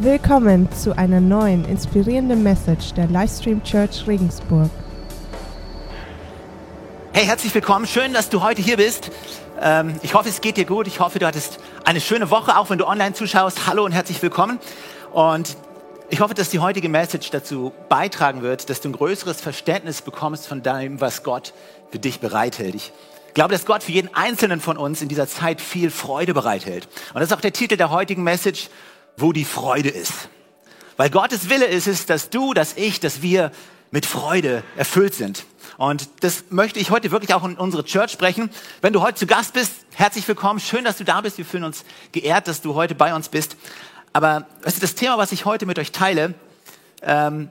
Willkommen zu einer neuen inspirierenden Message der Livestream Church Regensburg. Hey, herzlich willkommen. Schön, dass du heute hier bist. Ähm, ich hoffe, es geht dir gut. Ich hoffe, du hattest eine schöne Woche, auch wenn du online zuschaust. Hallo und herzlich willkommen. Und ich hoffe, dass die heutige Message dazu beitragen wird, dass du ein größeres Verständnis bekommst von dem, was Gott für dich bereithält. Ich glaube, dass Gott für jeden Einzelnen von uns in dieser Zeit viel Freude bereithält. Und das ist auch der Titel der heutigen Message wo die Freude ist. Weil Gottes Wille ist es, dass du, dass ich, dass wir mit Freude erfüllt sind. Und das möchte ich heute wirklich auch in unsere Church sprechen. Wenn du heute zu Gast bist, herzlich willkommen. Schön, dass du da bist. Wir fühlen uns geehrt, dass du heute bei uns bist. Aber weißt du, das Thema, was ich heute mit euch teile, ähm,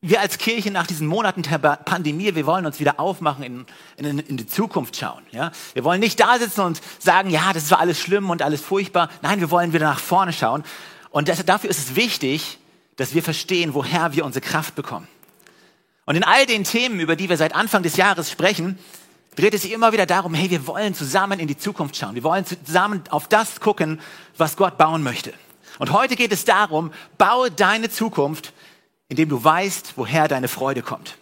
wir als Kirche nach diesen Monaten der Pandemie, wir wollen uns wieder aufmachen, in, in, in, die Zukunft schauen. Ja? Wir wollen nicht da sitzen und sagen, ja, das war alles schlimm und alles furchtbar. Nein, wir wollen wieder nach vorne schauen. Und das, dafür ist es wichtig, dass wir verstehen, woher wir unsere Kraft bekommen. Und in all den Themen, über die wir seit Anfang des Jahres sprechen, dreht es sich immer wieder darum, hey, wir wollen zusammen in die Zukunft schauen. Wir wollen zusammen auf das gucken, was Gott bauen möchte. Und heute geht es darum, baue deine Zukunft indem du weißt, woher deine Freude kommt.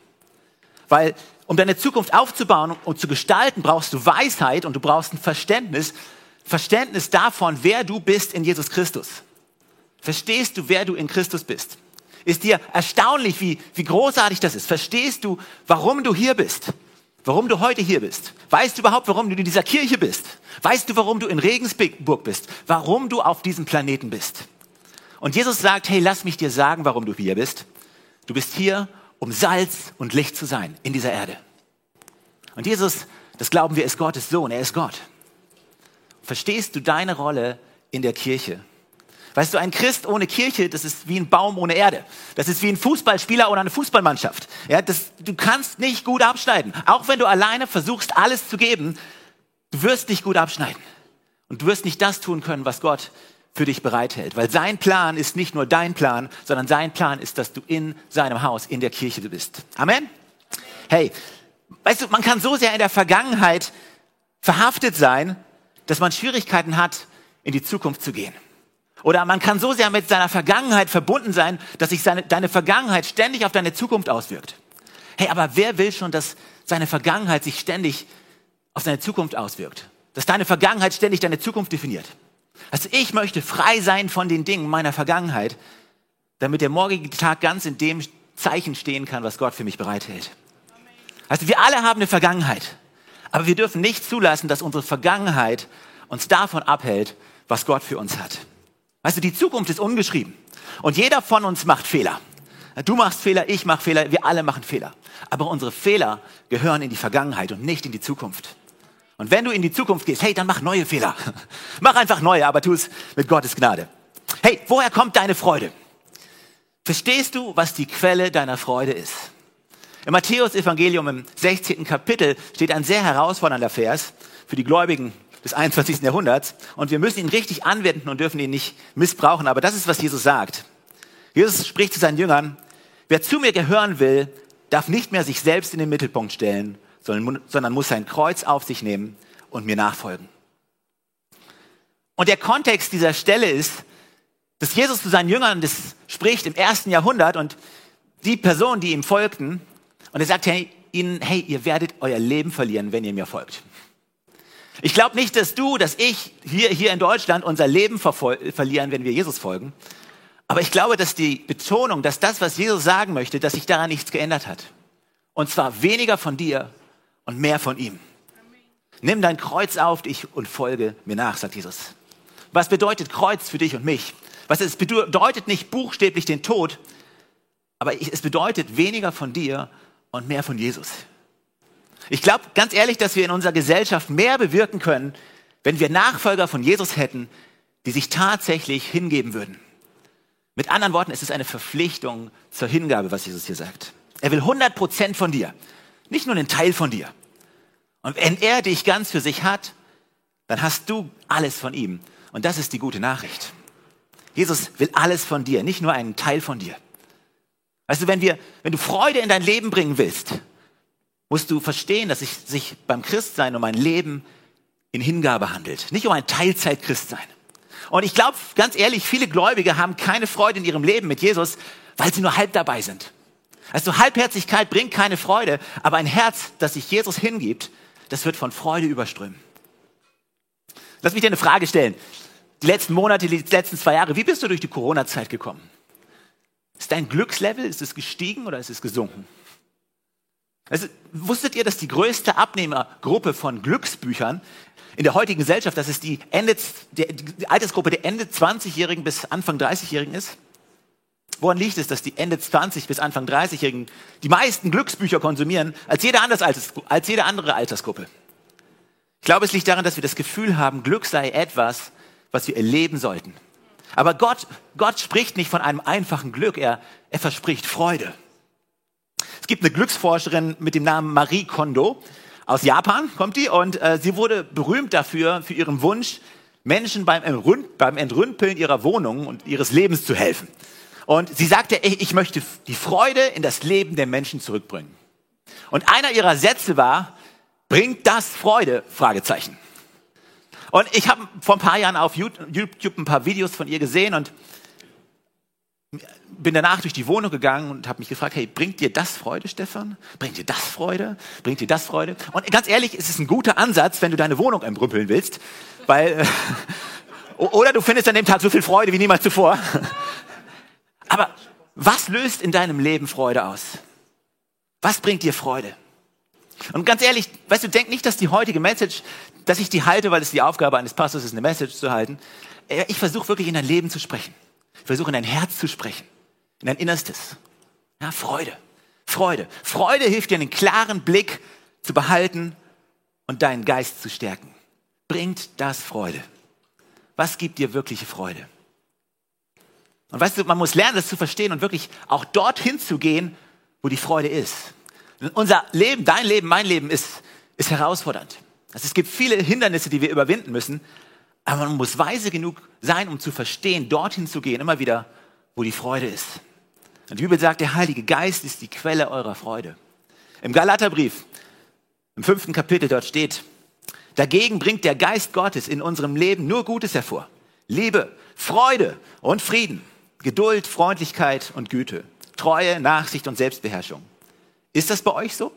Weil um deine Zukunft aufzubauen und zu gestalten, brauchst du Weisheit und du brauchst ein Verständnis, Verständnis davon, wer du bist in Jesus Christus. Verstehst du, wer du in Christus bist? Ist dir erstaunlich, wie, wie großartig das ist? Verstehst du, warum du hier bist? Warum du heute hier bist? Weißt du überhaupt, warum du in dieser Kirche bist? Weißt du, warum du in Regensburg bist? Warum du auf diesem Planeten bist? Und Jesus sagt, hey, lass mich dir sagen, warum du hier bist. Du bist hier, um Salz und Licht zu sein in dieser Erde. Und Jesus, das glauben wir, ist Gottes Sohn, er ist Gott. Verstehst du deine Rolle in der Kirche? Weißt du, ein Christ ohne Kirche, das ist wie ein Baum ohne Erde. Das ist wie ein Fußballspieler oder eine Fußballmannschaft. Ja, das, du kannst nicht gut abschneiden. Auch wenn du alleine versuchst, alles zu geben, du wirst nicht gut abschneiden. Und du wirst nicht das tun können, was Gott für dich bereithält. Weil sein Plan ist nicht nur dein Plan, sondern sein Plan ist, dass du in seinem Haus, in der Kirche bist. Amen? Hey, weißt du, man kann so sehr in der Vergangenheit verhaftet sein, dass man Schwierigkeiten hat, in die Zukunft zu gehen. Oder man kann so sehr mit seiner Vergangenheit verbunden sein, dass sich seine, deine Vergangenheit ständig auf deine Zukunft auswirkt. Hey, aber wer will schon, dass seine Vergangenheit sich ständig auf seine Zukunft auswirkt? Dass deine Vergangenheit ständig deine Zukunft definiert? Also ich möchte frei sein von den Dingen meiner Vergangenheit, damit der morgige Tag ganz in dem Zeichen stehen kann, was Gott für mich bereithält. Also wir alle haben eine Vergangenheit, aber wir dürfen nicht zulassen, dass unsere Vergangenheit uns davon abhält, was Gott für uns hat. Du, die Zukunft ist ungeschrieben und jeder von uns macht Fehler. Du machst Fehler, ich mache Fehler, wir alle machen Fehler. Aber unsere Fehler gehören in die Vergangenheit und nicht in die Zukunft. Und wenn du in die Zukunft gehst, hey, dann mach neue Fehler. mach einfach neue, aber tu es mit Gottes Gnade. Hey, woher kommt deine Freude? Verstehst du, was die Quelle deiner Freude ist? Im Matthäus-Evangelium im 16. Kapitel steht ein sehr herausfordernder Vers für die Gläubigen des 21. Jahrhunderts. Und wir müssen ihn richtig anwenden und dürfen ihn nicht missbrauchen. Aber das ist, was Jesus sagt. Jesus spricht zu seinen Jüngern, wer zu mir gehören will, darf nicht mehr sich selbst in den Mittelpunkt stellen, sondern muss sein Kreuz auf sich nehmen und mir nachfolgen. Und der Kontext dieser Stelle ist, dass Jesus zu seinen Jüngern das spricht im ersten Jahrhundert und die Personen, die ihm folgten, und er sagt hey, ihnen, hey, ihr werdet euer Leben verlieren, wenn ihr mir folgt. Ich glaube nicht, dass du, dass ich hier, hier in Deutschland unser Leben verlieren, wenn wir Jesus folgen. Aber ich glaube, dass die Betonung, dass das, was Jesus sagen möchte, dass sich daran nichts geändert hat. Und zwar weniger von dir und mehr von ihm. Nimm dein Kreuz auf dich und folge mir nach, sagt Jesus. Was bedeutet Kreuz für dich und mich? Was es bedeutet nicht buchstäblich den Tod, aber es bedeutet weniger von dir und mehr von Jesus. Ich glaube ganz ehrlich, dass wir in unserer Gesellschaft mehr bewirken können, wenn wir Nachfolger von Jesus hätten, die sich tatsächlich hingeben würden. Mit anderen Worten, es ist eine Verpflichtung zur Hingabe, was Jesus hier sagt. Er will 100 Prozent von dir. Nicht nur einen Teil von dir. Und wenn er dich ganz für sich hat, dann hast du alles von ihm. Und das ist die gute Nachricht. Jesus will alles von dir, nicht nur einen Teil von dir. Weißt du, wenn, wir, wenn du Freude in dein Leben bringen willst, musst du verstehen, dass es sich beim Christsein um ein Leben in Hingabe handelt, nicht um ein Teilzeit-Christsein. Und ich glaube, ganz ehrlich, viele Gläubige haben keine Freude in ihrem Leben mit Jesus, weil sie nur halb dabei sind. Also Halbherzigkeit bringt keine Freude, aber ein Herz, das sich Jesus hingibt, das wird von Freude überströmen. Lass mich dir eine Frage stellen. Die letzten Monate, die letzten zwei Jahre, wie bist du durch die Corona-Zeit gekommen? Ist dein Glückslevel, ist es gestiegen oder ist es gesunken? Also, wusstet ihr, dass die größte Abnehmergruppe von Glücksbüchern in der heutigen Gesellschaft, dass es die, Ende, die Altersgruppe der Ende 20-Jährigen bis Anfang 30-Jährigen ist? Woran liegt es, dass die Ende 20 bis Anfang 30-Jährigen die meisten Glücksbücher konsumieren als jede, Alters, als jede andere Altersgruppe? Ich glaube, es liegt daran, dass wir das Gefühl haben, Glück sei etwas, was wir erleben sollten. Aber Gott, Gott spricht nicht von einem einfachen Glück, er, er verspricht Freude. Es gibt eine Glücksforscherin mit dem Namen Marie Kondo. Aus Japan kommt die und äh, sie wurde berühmt dafür, für ihren Wunsch, Menschen beim, Entrümpeln ihrer Wohnung und ihres Lebens zu helfen. Und sie sagte, ich möchte die Freude in das Leben der Menschen zurückbringen. Und einer ihrer Sätze war, bringt das Freude? Fragezeichen. Und ich habe vor ein paar Jahren auf YouTube ein paar Videos von ihr gesehen und bin danach durch die Wohnung gegangen und habe mich gefragt, hey, bringt dir das Freude, Stefan? Bringt dir das Freude? Bringt dir das Freude? Und ganz ehrlich, es ist ein guter Ansatz, wenn du deine Wohnung embrümpeln willst, weil oder du findest an dem Tag so viel Freude wie niemals zuvor. Aber was löst in deinem Leben Freude aus? Was bringt dir Freude? Und ganz ehrlich, weißt du, denk nicht, dass die heutige Message, dass ich die halte, weil es die Aufgabe eines Pastors ist, eine Message zu halten. Ich versuche wirklich in dein Leben zu sprechen. Ich versuche in dein Herz zu sprechen, in dein Innerstes. Ja, Freude. Freude. Freude hilft dir, einen klaren Blick zu behalten und deinen Geist zu stärken. Bringt das Freude. Was gibt dir wirkliche Freude? Und weißt du, man muss lernen, das zu verstehen und wirklich auch dorthin zu gehen, wo die Freude ist. Unser Leben, dein Leben, mein Leben ist, ist herausfordernd. Also es gibt viele Hindernisse, die wir überwinden müssen. Aber man muss weise genug sein, um zu verstehen, dorthin zu gehen, immer wieder, wo die Freude ist. Und die Bibel sagt, der Heilige Geist ist die Quelle eurer Freude. Im Galaterbrief, im fünften Kapitel, dort steht, dagegen bringt der Geist Gottes in unserem Leben nur Gutes hervor. Liebe, Freude und Frieden, Geduld, Freundlichkeit und Güte, Treue, Nachsicht und Selbstbeherrschung. Ist das bei euch so?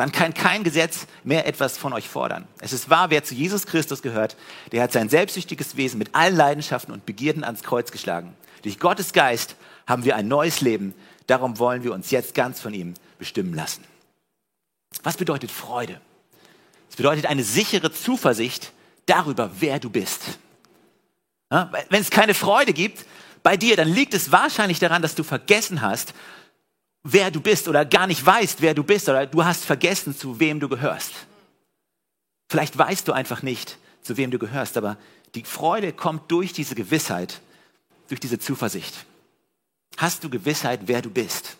dann kann kein Gesetz mehr etwas von euch fordern. Es ist wahr, wer zu Jesus Christus gehört, der hat sein selbstsüchtiges Wesen mit allen Leidenschaften und Begierden ans Kreuz geschlagen. Durch Gottes Geist haben wir ein neues Leben. Darum wollen wir uns jetzt ganz von ihm bestimmen lassen. Was bedeutet Freude? Es bedeutet eine sichere Zuversicht darüber, wer du bist. Wenn es keine Freude gibt bei dir, dann liegt es wahrscheinlich daran, dass du vergessen hast, wer du bist oder gar nicht weißt, wer du bist oder du hast vergessen, zu wem du gehörst. Vielleicht weißt du einfach nicht, zu wem du gehörst, aber die Freude kommt durch diese Gewissheit, durch diese Zuversicht. Hast du Gewissheit, wer du bist?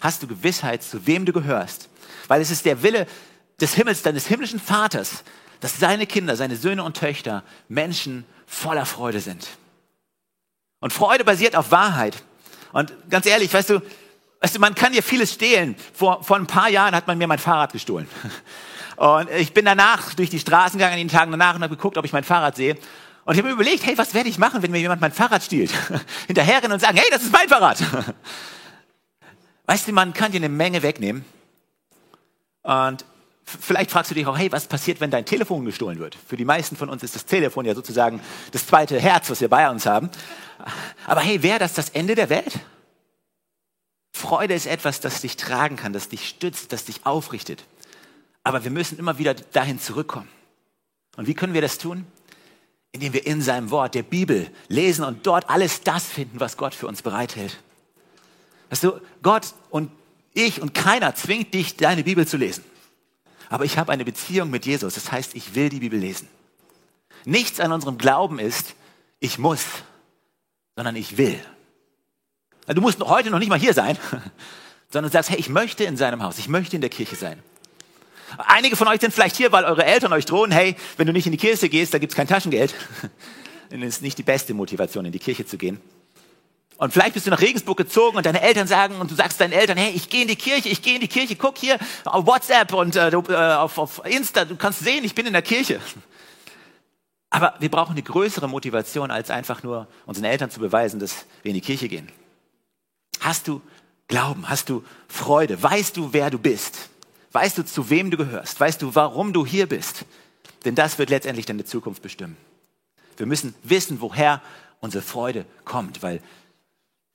Hast du Gewissheit, zu wem du gehörst? Weil es ist der Wille des Himmels, deines himmlischen Vaters, dass seine Kinder, seine Söhne und Töchter Menschen voller Freude sind. Und Freude basiert auf Wahrheit. Und ganz ehrlich, weißt du, Weißt du, man kann dir vieles stehlen. Vor, vor ein paar Jahren hat man mir mein Fahrrad gestohlen. Und ich bin danach durch die Straßen gegangen, in den Tagen danach und habe geguckt, ob ich mein Fahrrad sehe. Und ich habe mir überlegt, hey, was werde ich machen, wenn mir jemand mein Fahrrad stiehlt? Hinterherrennen und sagen, hey, das ist mein Fahrrad. Weißt du, man kann dir eine Menge wegnehmen. Und vielleicht fragst du dich auch, hey, was passiert, wenn dein Telefon gestohlen wird? Für die meisten von uns ist das Telefon ja sozusagen das zweite Herz, was wir bei uns haben. Aber hey, wäre das das Ende der Welt? Freude ist etwas, das dich tragen kann, das dich stützt, das dich aufrichtet. Aber wir müssen immer wieder dahin zurückkommen. Und wie können wir das tun? Indem wir in seinem Wort, der Bibel, lesen und dort alles das finden, was Gott für uns bereithält. Weißt du, Gott und ich und keiner zwingt dich, deine Bibel zu lesen. Aber ich habe eine Beziehung mit Jesus. Das heißt, ich will die Bibel lesen. Nichts an unserem Glauben ist, ich muss, sondern ich will. Du musst heute noch nicht mal hier sein, sondern sagst, hey, ich möchte in seinem Haus, ich möchte in der Kirche sein. Einige von euch sind vielleicht hier, weil eure Eltern euch drohen, hey, wenn du nicht in die Kirche gehst, da gibt es kein Taschengeld. Das ist nicht die beste Motivation, in die Kirche zu gehen. Und vielleicht bist du nach Regensburg gezogen und deine Eltern sagen und du sagst deinen Eltern, hey, ich gehe in die Kirche, ich gehe in die Kirche, guck hier auf WhatsApp und äh, äh, auf, auf Insta, du kannst sehen, ich bin in der Kirche. Aber wir brauchen eine größere Motivation, als einfach nur unseren Eltern zu beweisen, dass wir in die Kirche gehen. Hast du Glauben? Hast du Freude? Weißt du, wer du bist? Weißt du, zu wem du gehörst? Weißt du, warum du hier bist? Denn das wird letztendlich deine Zukunft bestimmen. Wir müssen wissen, woher unsere Freude kommt, weil,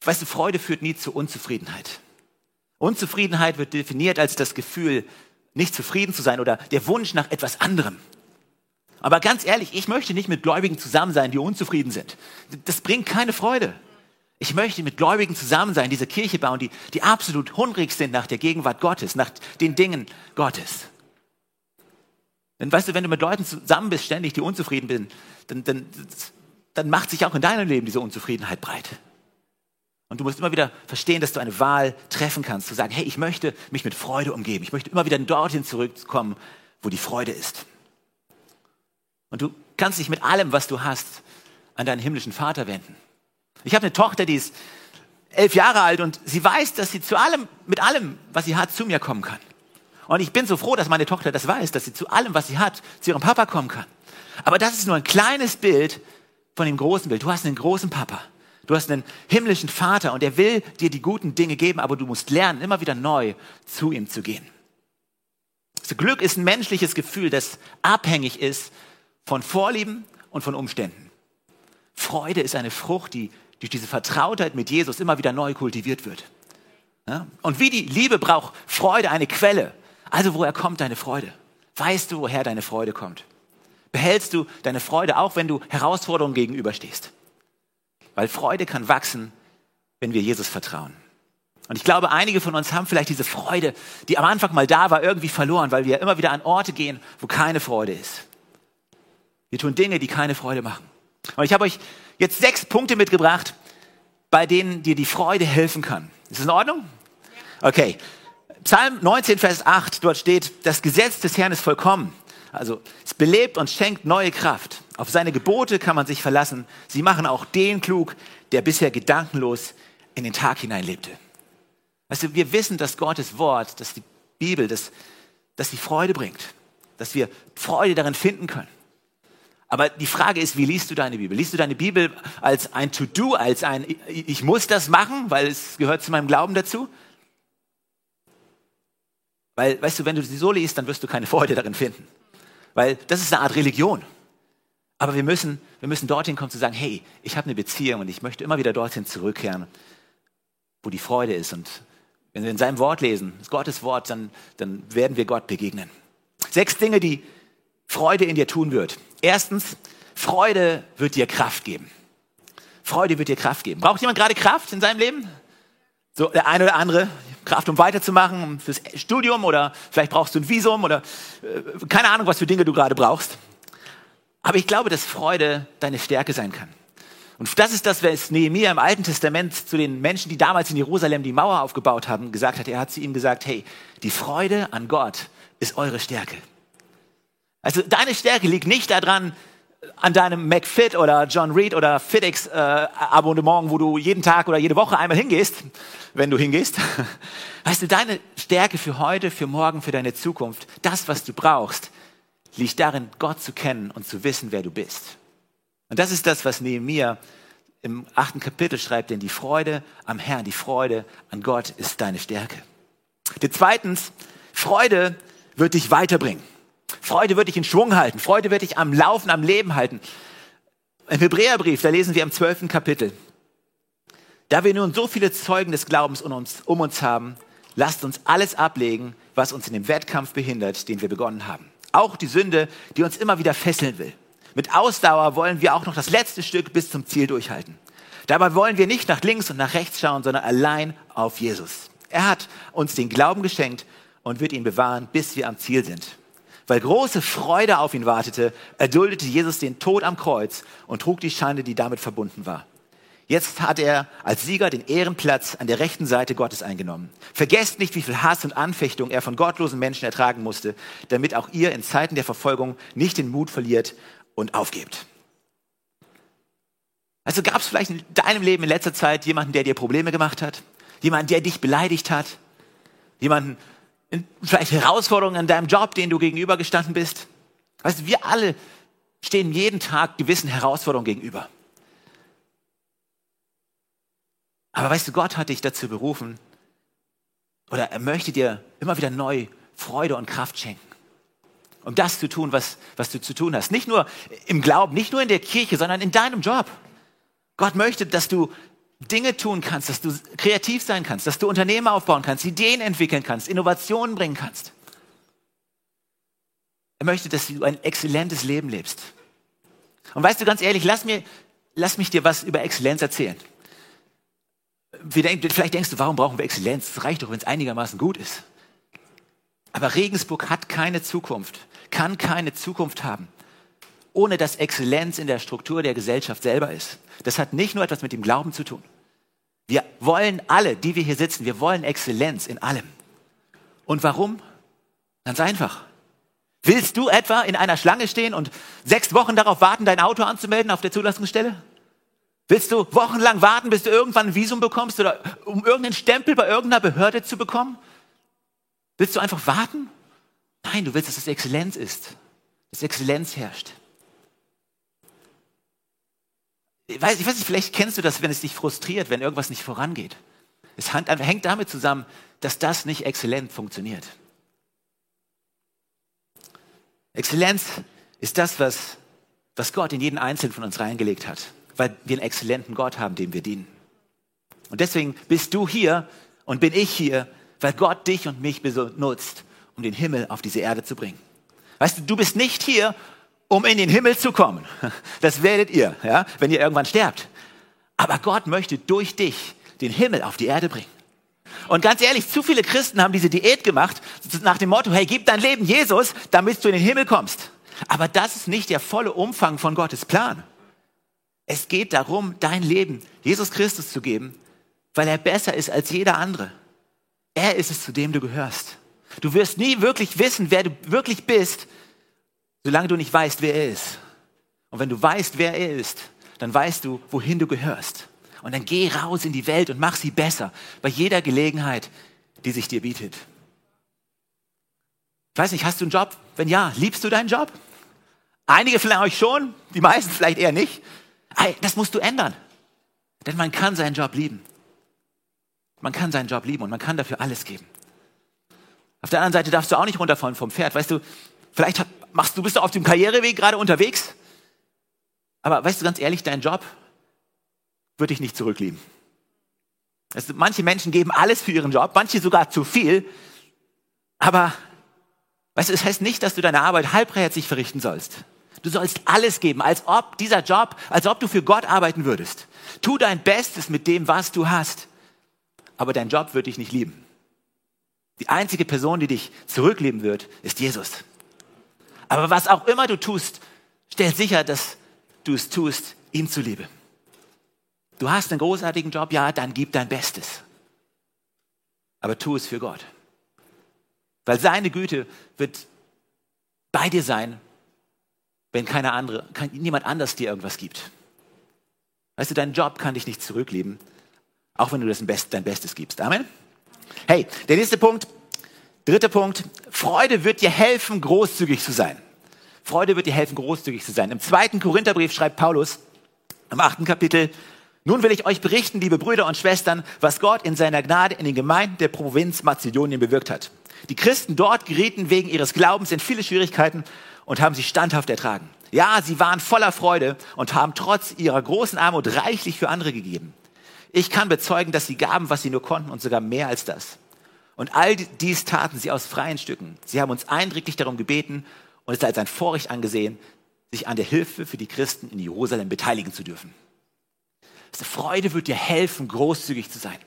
weißt du, Freude führt nie zu Unzufriedenheit. Unzufriedenheit wird definiert als das Gefühl, nicht zufrieden zu sein oder der Wunsch nach etwas anderem. Aber ganz ehrlich, ich möchte nicht mit Gläubigen zusammen sein, die unzufrieden sind. Das bringt keine Freude. Ich möchte mit Gläubigen zusammen sein, diese Kirche bauen, die, die absolut hungrig sind nach der Gegenwart Gottes, nach den Dingen Gottes. Denn weißt du, wenn du mit Leuten zusammen bist, ständig, die unzufrieden sind, dann, dann, dann macht sich auch in deinem Leben diese Unzufriedenheit breit. Und du musst immer wieder verstehen, dass du eine Wahl treffen kannst, zu sagen, hey, ich möchte mich mit Freude umgeben. Ich möchte immer wieder dorthin zurückkommen, wo die Freude ist. Und du kannst dich mit allem, was du hast, an deinen himmlischen Vater wenden. Ich habe eine Tochter, die ist elf Jahre alt und sie weiß, dass sie zu allem, mit allem, was sie hat, zu mir kommen kann. Und ich bin so froh, dass meine Tochter das weiß, dass sie zu allem, was sie hat, zu ihrem Papa kommen kann. Aber das ist nur ein kleines Bild von dem großen Bild. Du hast einen großen Papa. Du hast einen himmlischen Vater und er will dir die guten Dinge geben, aber du musst lernen, immer wieder neu zu ihm zu gehen. Das Glück ist ein menschliches Gefühl, das abhängig ist von Vorlieben und von Umständen. Freude ist eine Frucht, die durch diese Vertrautheit mit Jesus immer wieder neu kultiviert wird. Ja? Und wie die Liebe braucht Freude eine Quelle. Also woher kommt deine Freude? Weißt du, woher deine Freude kommt? Behältst du deine Freude auch, wenn du Herausforderungen gegenüberstehst? Weil Freude kann wachsen, wenn wir Jesus vertrauen. Und ich glaube, einige von uns haben vielleicht diese Freude, die am Anfang mal da war, irgendwie verloren, weil wir immer wieder an Orte gehen, wo keine Freude ist. Wir tun Dinge, die keine Freude machen. Und ich habe euch jetzt sechs Punkte mitgebracht, bei denen dir die Freude helfen kann. Ist das in Ordnung? Okay. Psalm 19, Vers 8, dort steht, das Gesetz des Herrn ist vollkommen. Also es belebt und schenkt neue Kraft. Auf seine Gebote kann man sich verlassen. Sie machen auch den klug, der bisher gedankenlos in den Tag hineinlebte. Also wir wissen, dass Gottes Wort, dass die Bibel, dass, dass die Freude bringt, dass wir Freude darin finden können. Aber die Frage ist, wie liest du deine Bibel? Liest du deine Bibel als ein To-Do, als ein Ich muss das machen, weil es gehört zu meinem Glauben dazu? Weil, weißt du, wenn du sie so liest, dann wirst du keine Freude darin finden. Weil das ist eine Art Religion. Aber wir müssen, wir müssen dorthin kommen zu sagen, hey, ich habe eine Beziehung und ich möchte immer wieder dorthin zurückkehren, wo die Freude ist. Und wenn wir in seinem Wort lesen, Gottes Wort, dann, dann werden wir Gott begegnen. Sechs Dinge, die Freude in dir tun wird. Erstens, Freude wird dir Kraft geben. Freude wird dir Kraft geben. Braucht jemand gerade Kraft in seinem Leben? So, der eine oder andere, Kraft, um weiterzumachen, fürs Studium oder vielleicht brauchst du ein Visum oder äh, keine Ahnung, was für Dinge du gerade brauchst. Aber ich glaube, dass Freude deine Stärke sein kann. Und das ist das, was Nehemiah im Alten Testament zu den Menschen, die damals in Jerusalem die Mauer aufgebaut haben, gesagt hat. Er hat zu ihnen gesagt, hey, die Freude an Gott ist eure Stärke. Also deine Stärke liegt nicht daran, an deinem McFit oder John Reed oder FitX äh, Abonnement, wo du jeden Tag oder jede Woche einmal hingehst, wenn du hingehst. Weißt du, deine Stärke für heute, für morgen, für deine Zukunft, das, was du brauchst, liegt darin, Gott zu kennen und zu wissen, wer du bist. Und das ist das, was Nehemiah im achten Kapitel schreibt, denn die Freude am Herrn, die Freude an Gott ist deine Stärke. Die zweitens, Freude wird dich weiterbringen. Freude wird dich in Schwung halten. Freude wird dich am Laufen, am Leben halten. Im Hebräerbrief, da lesen wir im zwölften Kapitel. Da wir nun so viele Zeugen des Glaubens um uns, um uns haben, lasst uns alles ablegen, was uns in dem Wettkampf behindert, den wir begonnen haben. Auch die Sünde, die uns immer wieder fesseln will. Mit Ausdauer wollen wir auch noch das letzte Stück bis zum Ziel durchhalten. Dabei wollen wir nicht nach links und nach rechts schauen, sondern allein auf Jesus. Er hat uns den Glauben geschenkt und wird ihn bewahren, bis wir am Ziel sind. Weil große Freude auf ihn wartete, erduldete Jesus den Tod am Kreuz und trug die Schande, die damit verbunden war. Jetzt hat er als Sieger den Ehrenplatz an der rechten Seite Gottes eingenommen. Vergesst nicht, wie viel Hass und Anfechtung er von gottlosen Menschen ertragen musste, damit auch ihr in Zeiten der Verfolgung nicht den Mut verliert und aufgebt. Also gab es vielleicht in deinem Leben in letzter Zeit jemanden, der dir Probleme gemacht hat? Jemanden, der dich beleidigt hat? Jemanden, vielleicht Herausforderungen in deinem Job, denen du gegenübergestanden bist. Weißt du, wir alle stehen jeden Tag gewissen Herausforderungen gegenüber. Aber weißt du, Gott hat dich dazu berufen, oder er möchte dir immer wieder neu Freude und Kraft schenken, um das zu tun, was, was du zu tun hast. Nicht nur im Glauben, nicht nur in der Kirche, sondern in deinem Job. Gott möchte, dass du Dinge tun kannst, dass du kreativ sein kannst, dass du Unternehmen aufbauen kannst, Ideen entwickeln kannst, Innovationen bringen kannst. Er möchte, dass du ein exzellentes Leben lebst. Und weißt du ganz ehrlich, lass, mir, lass mich dir was über Exzellenz erzählen. Vielleicht denkst du, warum brauchen wir Exzellenz? Es reicht doch, wenn es einigermaßen gut ist. Aber Regensburg hat keine Zukunft, kann keine Zukunft haben, ohne dass Exzellenz in der Struktur der Gesellschaft selber ist. Das hat nicht nur etwas mit dem Glauben zu tun. Wir wollen alle, die wir hier sitzen, wir wollen Exzellenz in allem. Und warum? Ganz einfach. Willst du etwa in einer Schlange stehen und sechs Wochen darauf warten, dein Auto anzumelden auf der Zulassungsstelle? Willst du wochenlang warten, bis du irgendwann ein Visum bekommst oder um irgendeinen Stempel bei irgendeiner Behörde zu bekommen? Willst du einfach warten? Nein, du willst, dass es Exzellenz ist, dass Exzellenz herrscht. Ich weiß, ich weiß nicht, vielleicht kennst du das, wenn es dich frustriert, wenn irgendwas nicht vorangeht. Es hängt damit zusammen, dass das nicht exzellent funktioniert. Exzellenz ist das, was, was Gott in jeden Einzelnen von uns reingelegt hat, weil wir einen exzellenten Gott haben, dem wir dienen. Und deswegen bist du hier und bin ich hier, weil Gott dich und mich benutzt, um den Himmel auf diese Erde zu bringen. Weißt du, du bist nicht hier, um in den Himmel zu kommen. Das werdet ihr, ja, wenn ihr irgendwann sterbt. Aber Gott möchte durch dich den Himmel auf die Erde bringen. Und ganz ehrlich, zu viele Christen haben diese Diät gemacht nach dem Motto, hey, gib dein Leben Jesus, damit du in den Himmel kommst. Aber das ist nicht der volle Umfang von Gottes Plan. Es geht darum, dein Leben Jesus Christus zu geben, weil er besser ist als jeder andere. Er ist es, zu dem du gehörst. Du wirst nie wirklich wissen, wer du wirklich bist, solange du nicht weißt, wer er ist. Und wenn du weißt, wer er ist, dann weißt du, wohin du gehörst. Und dann geh raus in die Welt und mach sie besser bei jeder Gelegenheit, die sich dir bietet. Ich weiß nicht, hast du einen Job? Wenn ja, liebst du deinen Job? Einige von euch schon, die meisten vielleicht eher nicht. Das musst du ändern. Denn man kann seinen Job lieben. Man kann seinen Job lieben und man kann dafür alles geben. Auf der anderen Seite darfst du auch nicht runterfallen vom Pferd. Weißt du, vielleicht machst du, bist auf dem Karriereweg gerade unterwegs. Aber weißt du ganz ehrlich, dein Job würde ich nicht zurücklieben. Also manche Menschen geben alles für ihren Job, manche sogar zu viel. Aber weißt du, es heißt nicht, dass du deine Arbeit halbherzig verrichten sollst. Du sollst alles geben, als ob dieser Job, als ob du für Gott arbeiten würdest. Tu dein Bestes mit dem, was du hast. Aber dein Job wird dich nicht lieben. Die einzige Person, die dich zurücklieben wird, ist Jesus. Aber was auch immer du tust, stell sicher, dass du es tust, ihm zuliebe. Du hast einen großartigen Job, ja, dann gib dein Bestes. Aber tu es für Gott. Weil seine Güte wird bei dir sein, wenn keiner andere, kann, niemand anders dir irgendwas gibt. Weißt du, dein Job kann dich nicht zurücklieben, auch wenn du das dein Bestes gibst. Amen. Hey, der nächste Punkt, dritter Punkt. Freude wird dir helfen, großzügig zu sein. Freude wird dir helfen, großzügig zu sein. Im zweiten Korintherbrief schreibt Paulus, im achten Kapitel, nun will ich euch berichten, liebe Brüder und Schwestern, was Gott in seiner Gnade in den Gemeinden der Provinz Mazedonien bewirkt hat. Die Christen dort gerieten wegen ihres Glaubens in viele Schwierigkeiten und haben sie standhaft ertragen. Ja, sie waren voller Freude und haben trotz ihrer großen Armut reichlich für andere gegeben. Ich kann bezeugen, dass sie gaben, was sie nur konnten und sogar mehr als das. Und all dies taten sie aus freien Stücken. Sie haben uns eindringlich darum gebeten und es als ein Vorrecht angesehen, sich an der Hilfe für die Christen in Jerusalem beteiligen zu dürfen. Diese Freude wird dir helfen, großzügig zu sein.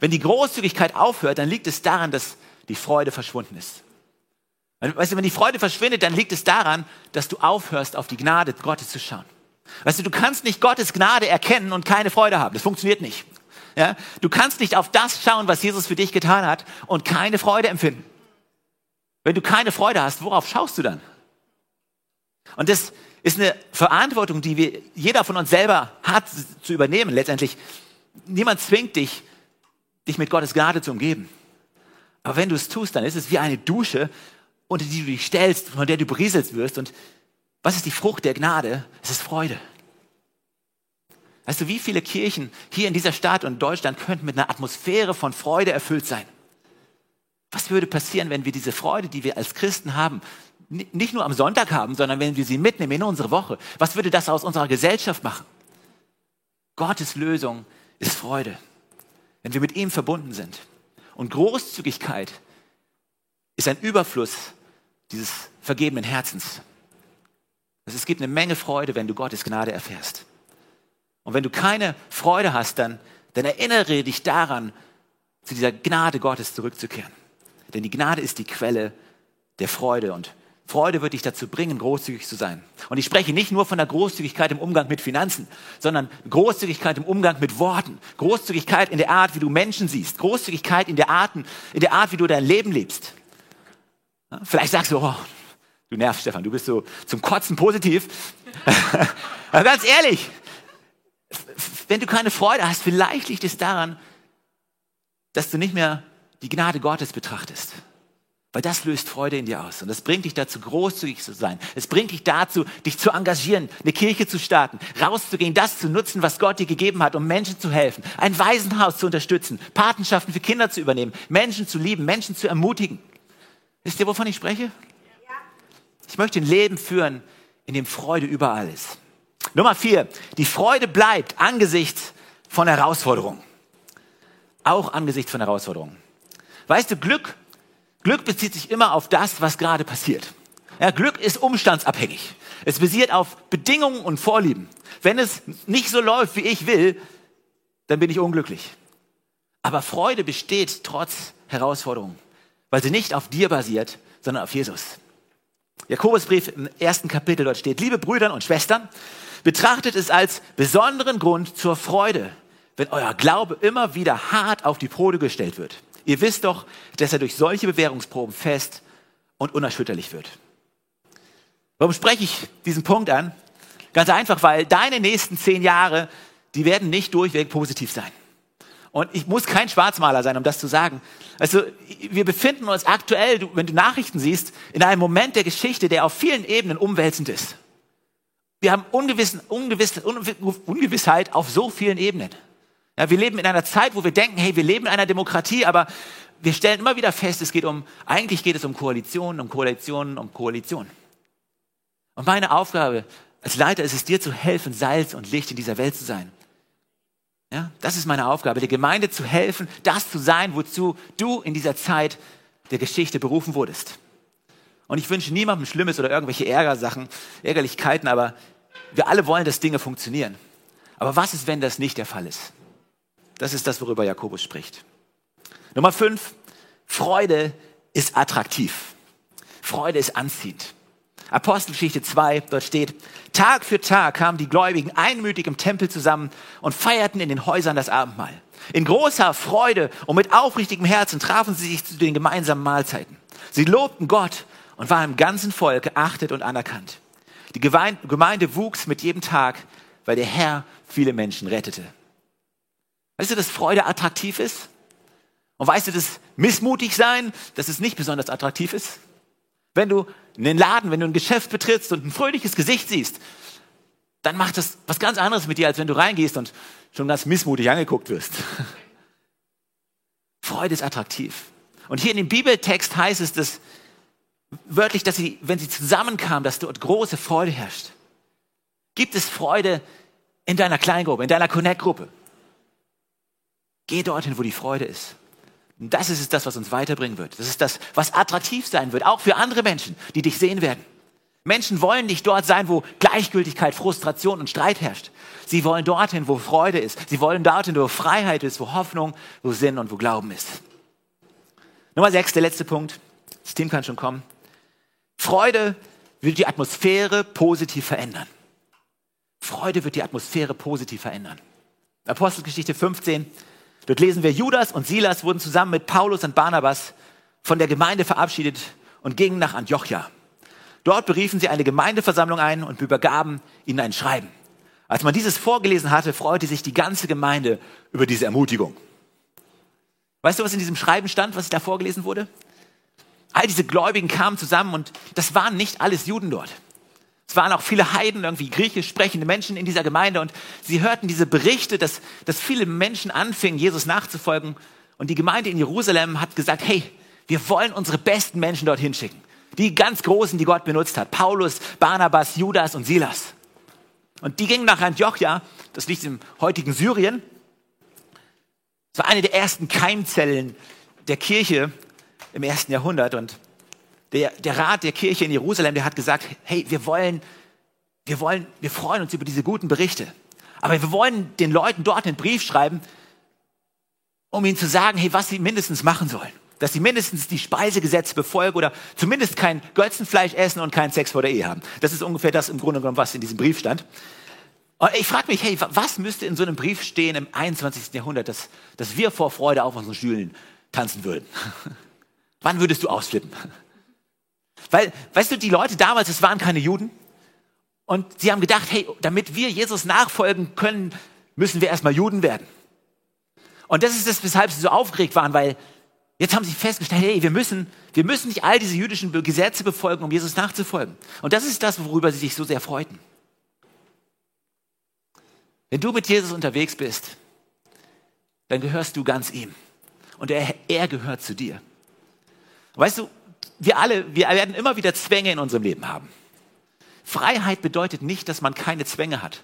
Wenn die Großzügigkeit aufhört, dann liegt es daran, dass die Freude verschwunden ist. Weißt du, wenn die Freude verschwindet, dann liegt es daran, dass du aufhörst, auf die Gnade Gottes zu schauen. Weißt du, du kannst nicht Gottes Gnade erkennen und keine Freude haben. Das funktioniert nicht. Ja? Du kannst nicht auf das schauen, was Jesus für dich getan hat und keine Freude empfinden. Wenn du keine Freude hast, worauf schaust du dann? Und das ist eine Verantwortung, die wir, jeder von uns selber hat zu übernehmen. Letztendlich, niemand zwingt dich, dich mit Gottes Gnade zu umgeben. Aber wenn du es tust, dann ist es wie eine Dusche, unter die du dich stellst, von der du berieselt wirst. Und Was ist die Frucht der Gnade? Es ist Freude. Weißt du, wie viele Kirchen hier in dieser Stadt und Deutschland könnten mit einer Atmosphäre von Freude erfüllt sein? Was würde passieren, wenn wir diese Freude, die wir als Christen haben, nicht nur am Sonntag haben, sondern wenn wir sie mitnehmen in unsere Woche? Was würde das aus unserer Gesellschaft machen? Gottes Lösung ist Freude, wenn wir mit ihm verbunden sind. Und Großzügigkeit ist ein Überfluss dieses vergebenen Herzens. Also es gibt eine Menge Freude, wenn du Gottes Gnade erfährst. Und wenn du keine Freude hast, dann, dann erinnere dich daran, zu dieser Gnade Gottes zurückzukehren. Denn die Gnade ist die Quelle der Freude und Freude wird dich dazu bringen, großzügig zu sein. Und ich spreche nicht nur von der Großzügigkeit im Umgang mit Finanzen, sondern Großzügigkeit im Umgang mit Worten, Großzügigkeit in der Art, wie du Menschen siehst, Großzügigkeit in der Art, in der Art wie du dein Leben lebst. Vielleicht sagst du, oh, du nervst, Stefan, du bist so zum Kotzen positiv. Aber ganz ehrlich, wenn du keine Freude hast, vielleicht liegt es daran, dass du nicht mehr die Gnade Gottes betrachtest. Weil das löst Freude in dir aus. Und das bringt dich dazu, großzügig zu sein. Es bringt dich dazu, dich zu engagieren, eine Kirche zu starten, rauszugehen, das zu nutzen, was Gott dir gegeben hat, um Menschen zu helfen, ein Waisenhaus zu unterstützen, Patenschaften für Kinder zu übernehmen, Menschen zu lieben, Menschen zu ermutigen. Wisst ihr, wovon ich spreche? Ich möchte ein Leben führen, in dem Freude überall ist. Nummer vier. Die Freude bleibt angesichts von Herausforderungen. Auch angesichts von Herausforderungen. Weißt du, Glück Glück bezieht sich immer auf das, was gerade passiert. Ja, Glück ist umstandsabhängig. Es basiert auf Bedingungen und Vorlieben. Wenn es nicht so läuft, wie ich will, dann bin ich unglücklich. Aber Freude besteht trotz Herausforderungen, weil sie nicht auf dir basiert, sondern auf Jesus. Jakobusbrief im ersten Kapitel dort steht, liebe Brüder und Schwestern, betrachtet es als besonderen Grund zur Freude, wenn euer Glaube immer wieder hart auf die Probe gestellt wird. Ihr wisst doch, dass er durch solche Bewährungsproben fest und unerschütterlich wird. Warum spreche ich diesen Punkt an? Ganz einfach, weil deine nächsten zehn Jahre, die werden nicht durchweg positiv sein. Und ich muss kein Schwarzmaler sein, um das zu sagen. Also, wir befinden uns aktuell, wenn du Nachrichten siehst, in einem Moment der Geschichte, der auf vielen Ebenen umwälzend ist. Wir haben Ungewissen, Ungewiss, Ungewissheit auf so vielen Ebenen. Ja, wir leben in einer Zeit, wo wir denken, hey, wir leben in einer Demokratie, aber wir stellen immer wieder fest, es geht um, eigentlich geht es um Koalitionen, um Koalitionen, um Koalitionen. Und meine Aufgabe als Leiter ist es, dir zu helfen, Salz und Licht in dieser Welt zu sein. Ja, das ist meine Aufgabe, der Gemeinde zu helfen, das zu sein, wozu du in dieser Zeit der Geschichte berufen wurdest. Und ich wünsche niemandem Schlimmes oder irgendwelche Ärgersachen, Ärgerlichkeiten, aber wir alle wollen, dass Dinge funktionieren. Aber was ist, wenn das nicht der Fall ist? Das ist das, worüber Jakobus spricht. Nummer fünf, Freude ist attraktiv. Freude ist anziehend. Apostelgeschichte 2, dort steht, Tag für Tag kamen die Gläubigen einmütig im Tempel zusammen und feierten in den Häusern das Abendmahl. In großer Freude und mit aufrichtigem Herzen trafen sie sich zu den gemeinsamen Mahlzeiten. Sie lobten Gott und waren im ganzen Volk geachtet und anerkannt. Die Gemeinde wuchs mit jedem Tag, weil der Herr viele Menschen rettete. Weißt du, dass Freude attraktiv ist? Und weißt du, dass missmutig sein, dass es nicht besonders attraktiv ist? Wenn du in den Laden, wenn du ein Geschäft betrittst und ein fröhliches Gesicht siehst, dann macht das was ganz anderes mit dir, als wenn du reingehst und schon ganz missmutig angeguckt wirst. Freude ist attraktiv. Und hier in dem Bibeltext heißt es, dass wörtlich, dass sie, wenn sie zusammenkamen, dass dort große Freude herrscht. Gibt es Freude in deiner Kleingruppe, in deiner Connect-Gruppe? Geh dorthin, wo die Freude ist. Und das ist das, was uns weiterbringen wird. Das ist das, was attraktiv sein wird, auch für andere Menschen, die dich sehen werden. Menschen wollen nicht dort sein, wo Gleichgültigkeit, Frustration und Streit herrscht. Sie wollen dorthin, wo Freude ist. Sie wollen dorthin, wo Freiheit ist, wo Hoffnung, wo Sinn und wo Glauben ist. Nummer sechs, der letzte Punkt. Das Team kann schon kommen. Freude wird die Atmosphäre positiv verändern. Freude wird die Atmosphäre positiv verändern. Apostelgeschichte 15, Dort lesen wir, Judas und Silas wurden zusammen mit Paulus und Barnabas von der Gemeinde verabschiedet und gingen nach Antiochia. Dort beriefen sie eine Gemeindeversammlung ein und übergaben ihnen ein Schreiben. Als man dieses vorgelesen hatte, freute sich die ganze Gemeinde über diese Ermutigung. Weißt du, was in diesem Schreiben stand, was da vorgelesen wurde? All diese Gläubigen kamen zusammen und das waren nicht alles Juden dort, Es waren auch viele Heiden, irgendwie griechisch sprechende Menschen in dieser Gemeinde und sie hörten diese Berichte, dass, dass viele Menschen anfingen, Jesus nachzufolgen. Und die Gemeinde in Jerusalem hat gesagt, hey, wir wollen unsere besten Menschen dorthin schicken. Die ganz Großen, die Gott benutzt hat. Paulus, Barnabas, Judas und Silas. Und die gingen nach Antiochia, das liegt im heutigen Syrien. Es war eine der ersten Keimzellen der Kirche im ersten Jahrhundert. Und der, der Rat der Kirche in Jerusalem, der hat gesagt, hey, wir wollen, wir wollen, wir freuen uns über diese guten Berichte. Aber wir wollen den Leuten dort einen Brief schreiben, um ihnen zu sagen, hey, was sie mindestens machen sollen. Dass sie mindestens die Speisegesetze befolgen oder zumindest kein Götzenfleisch essen und keinen Sex vor der Ehe haben. Das ist ungefähr das im Grunde genommen, was in diesem Brief stand. Und ich frage mich, hey, was müsste in so einem Brief stehen im 21. Jahrhundert, dass, dass wir vor Freude auf unseren Stühlen tanzen würden? Wann würdest du ausflippen? Weil, weißt du, die Leute damals, es waren keine Juden. Und sie haben gedacht, hey, damit wir Jesus nachfolgen können, müssen wir erstmal Juden werden. Und das ist das, weshalb sie so aufgeregt waren, weil jetzt haben sie festgestellt, hey, wir müssen, wir müssen nicht all diese jüdischen Gesetze befolgen, um Jesus nachzufolgen. Und das ist das, worüber sie sich so sehr freuten. Wenn du mit Jesus unterwegs bist, dann gehörst du ganz ihm. Und er, er gehört zu dir. Weißt du, wir alle, wir werden immer wieder Zwänge in unserem Leben haben. Freiheit bedeutet nicht, dass man keine Zwänge hat,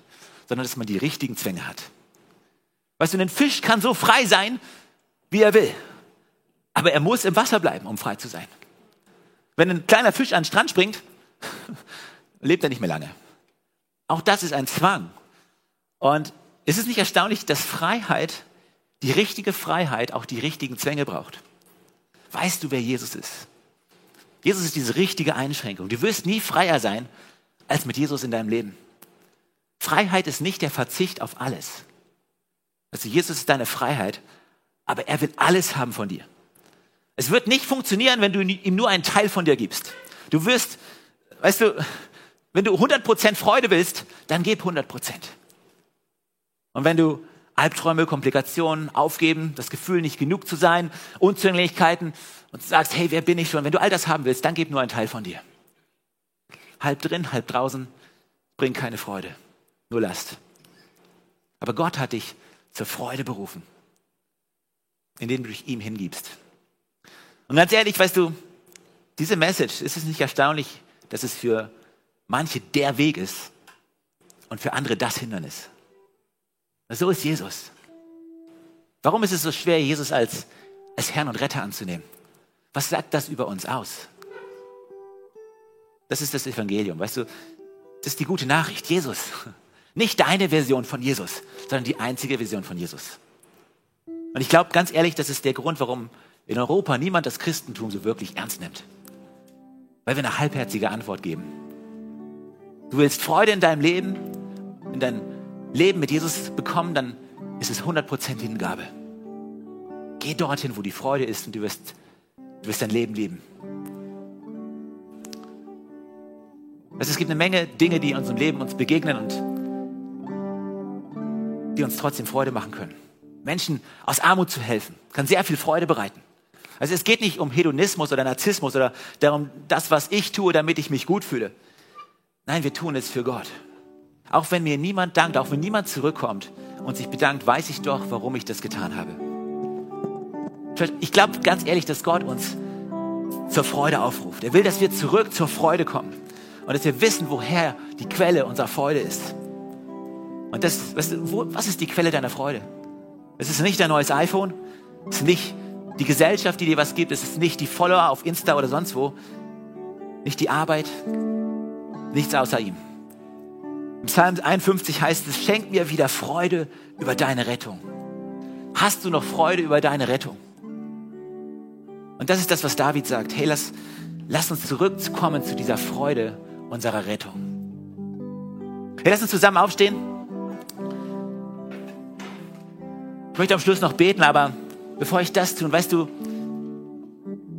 sondern dass man die richtigen Zwänge hat. Weißt du, ein Fisch kann so frei sein, wie er will. Aber er muss im Wasser bleiben, um frei zu sein. Wenn ein kleiner Fisch an den Strand springt, lebt er nicht mehr lange. Auch das ist ein Zwang. Und ist es nicht erstaunlich, dass Freiheit, die richtige Freiheit, auch die richtigen Zwänge braucht? Weißt du, wer Jesus ist? Jesus ist diese richtige Einschränkung. Du wirst nie freier sein als mit Jesus in deinem Leben. Freiheit ist nicht der Verzicht auf alles. Also Jesus ist deine Freiheit, aber er will alles haben von dir. Es wird nicht funktionieren, wenn du ihm nur einen Teil von dir gibst. Du wirst, weißt du, wenn du 100% Freude willst, dann gib 100%. Und wenn du Albträume, Komplikationen, Aufgeben, das Gefühl, nicht genug zu sein, Unzulänglichkeiten und sagst, hey, wer bin ich schon? Wenn du all das haben willst, dann gib nur einen Teil von dir. Halb drin, halb draußen, bringt keine Freude, nur Last. Aber Gott hat dich zur Freude berufen, indem du dich ihm hingibst. Und ganz ehrlich, weißt du, diese Message, ist es nicht erstaunlich, dass es für manche der Weg ist und für andere das Hindernis? So ist Jesus. Warum ist es so schwer, Jesus als, als Herrn und Retter anzunehmen? Was sagt das über uns aus? Das ist das Evangelium, weißt du? Das ist die gute Nachricht. Jesus. Nicht deine Version von Jesus, sondern die einzige Version von Jesus. Und ich glaube ganz ehrlich, das ist der Grund, warum in Europa niemand das Christentum so wirklich ernst nimmt. Weil wir eine halbherzige Antwort geben. Du willst Freude in deinem Leben, in deinem Leben mit Jesus bekommen, dann ist es 100% Hingabe. Geh dorthin, wo die Freude ist und du wirst, du wirst dein Leben lieben. Also es gibt eine Menge Dinge, die in unserem Leben uns begegnen und die uns trotzdem Freude machen können. Menschen aus Armut zu helfen, kann sehr viel Freude bereiten. Also es geht nicht um Hedonismus oder Narzissmus oder darum, das, was ich tue, damit ich mich gut fühle. Nein, wir tun es für Gott. Auch wenn mir niemand dankt, auch wenn niemand zurückkommt und sich bedankt, weiß ich doch, warum ich das getan habe. Ich glaube ganz ehrlich, dass Gott uns zur Freude aufruft. Er will, dass wir zurück zur Freude kommen und dass wir wissen, woher die Quelle unserer Freude ist. Und das, was, wo, was ist die Quelle deiner Freude? Es ist nicht dein neues iPhone, es ist nicht die Gesellschaft, die dir was gibt, es ist nicht die Follower auf Insta oder sonst wo, nicht die Arbeit, nichts außer ihm. Im Psalm 51 heißt es, schenk mir wieder Freude über deine Rettung. Hast du noch Freude über deine Rettung? Und das ist das, was David sagt. Hey, lass, lass uns zurückkommen zu dieser Freude unserer Rettung. Hey, lass uns zusammen aufstehen. Ich möchte am Schluss noch beten, aber bevor ich das tue, weißt du,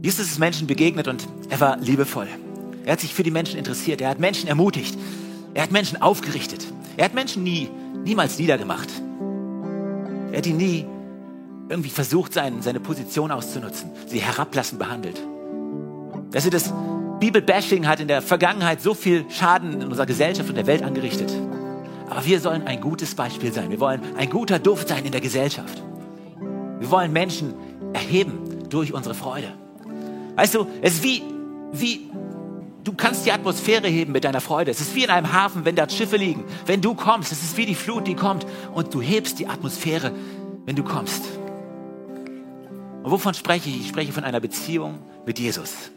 Jesus ist Menschen begegnet und er war liebevoll. Er hat sich für die Menschen interessiert. Er hat Menschen ermutigt. Er hat Menschen aufgerichtet. Er hat Menschen nie, niemals niedergemacht. Er hat ihn nie irgendwie versucht, seine, seine Position auszunutzen, sie herablassend behandelt. Weißt du, das, Bibelbashing hat in der Vergangenheit so viel Schaden in unserer Gesellschaft und der Welt angerichtet. Aber wir sollen ein gutes Beispiel sein. Wir wollen ein guter Duft sein in der Gesellschaft. Wir wollen Menschen erheben durch unsere Freude. Weißt du, es ist wie, wie, du kannst die Atmosphäre heben mit deiner Freude. Es ist wie in einem Hafen, wenn da Schiffe liegen. Wenn du kommst, es ist wie die Flut, die kommt und du hebst die Atmosphäre, wenn du kommst. Und wovon spreche ich? Ich spreche von einer Beziehung mit Jesus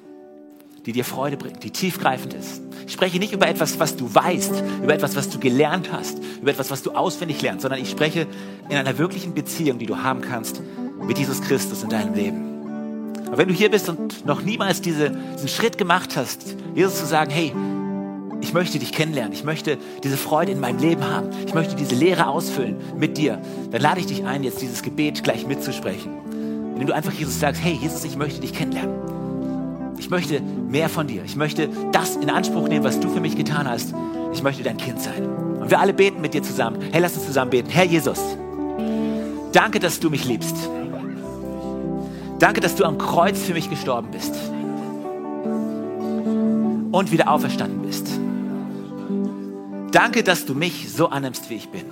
die dir Freude bringt, die tiefgreifend ist. Ich spreche nicht über etwas, was du weißt, über etwas, was du gelernt hast, über etwas, was du auswendig lernst, sondern ich spreche in einer wirklichen Beziehung, die du haben kannst mit Jesus Christus in deinem Leben. Aber wenn du hier bist und noch niemals diese, diesen Schritt gemacht hast, Jesus zu sagen, hey, ich möchte dich kennenlernen, ich möchte diese Freude in meinem Leben haben, ich möchte diese Lehre ausfüllen mit dir, dann lade ich dich ein, jetzt dieses Gebet gleich mitzusprechen. Indem du einfach Jesus sagst, hey Jesus, ich möchte dich kennenlernen. Ich möchte mehr von dir. Ich möchte das in Anspruch nehmen, was du für mich getan hast. Ich möchte dein Kind sein. Und wir alle beten mit dir zusammen. Hey, lass uns zusammen beten. Herr Jesus, danke, dass du mich liebst. Danke, dass du am Kreuz für mich gestorben bist. Und wieder auferstanden bist. Danke, dass du mich so annimmst, wie ich bin.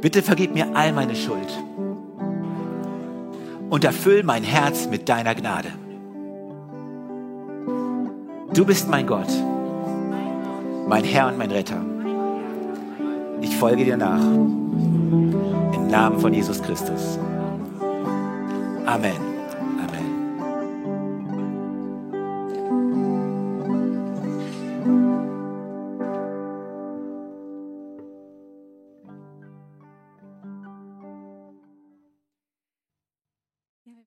Bitte vergib mir all meine Schuld und erfüll mein Herz mit deiner Gnade. Du bist mein Gott, mein Herr und mein Retter. Ich folge dir nach. Im Namen von Jesus Christus. Amen.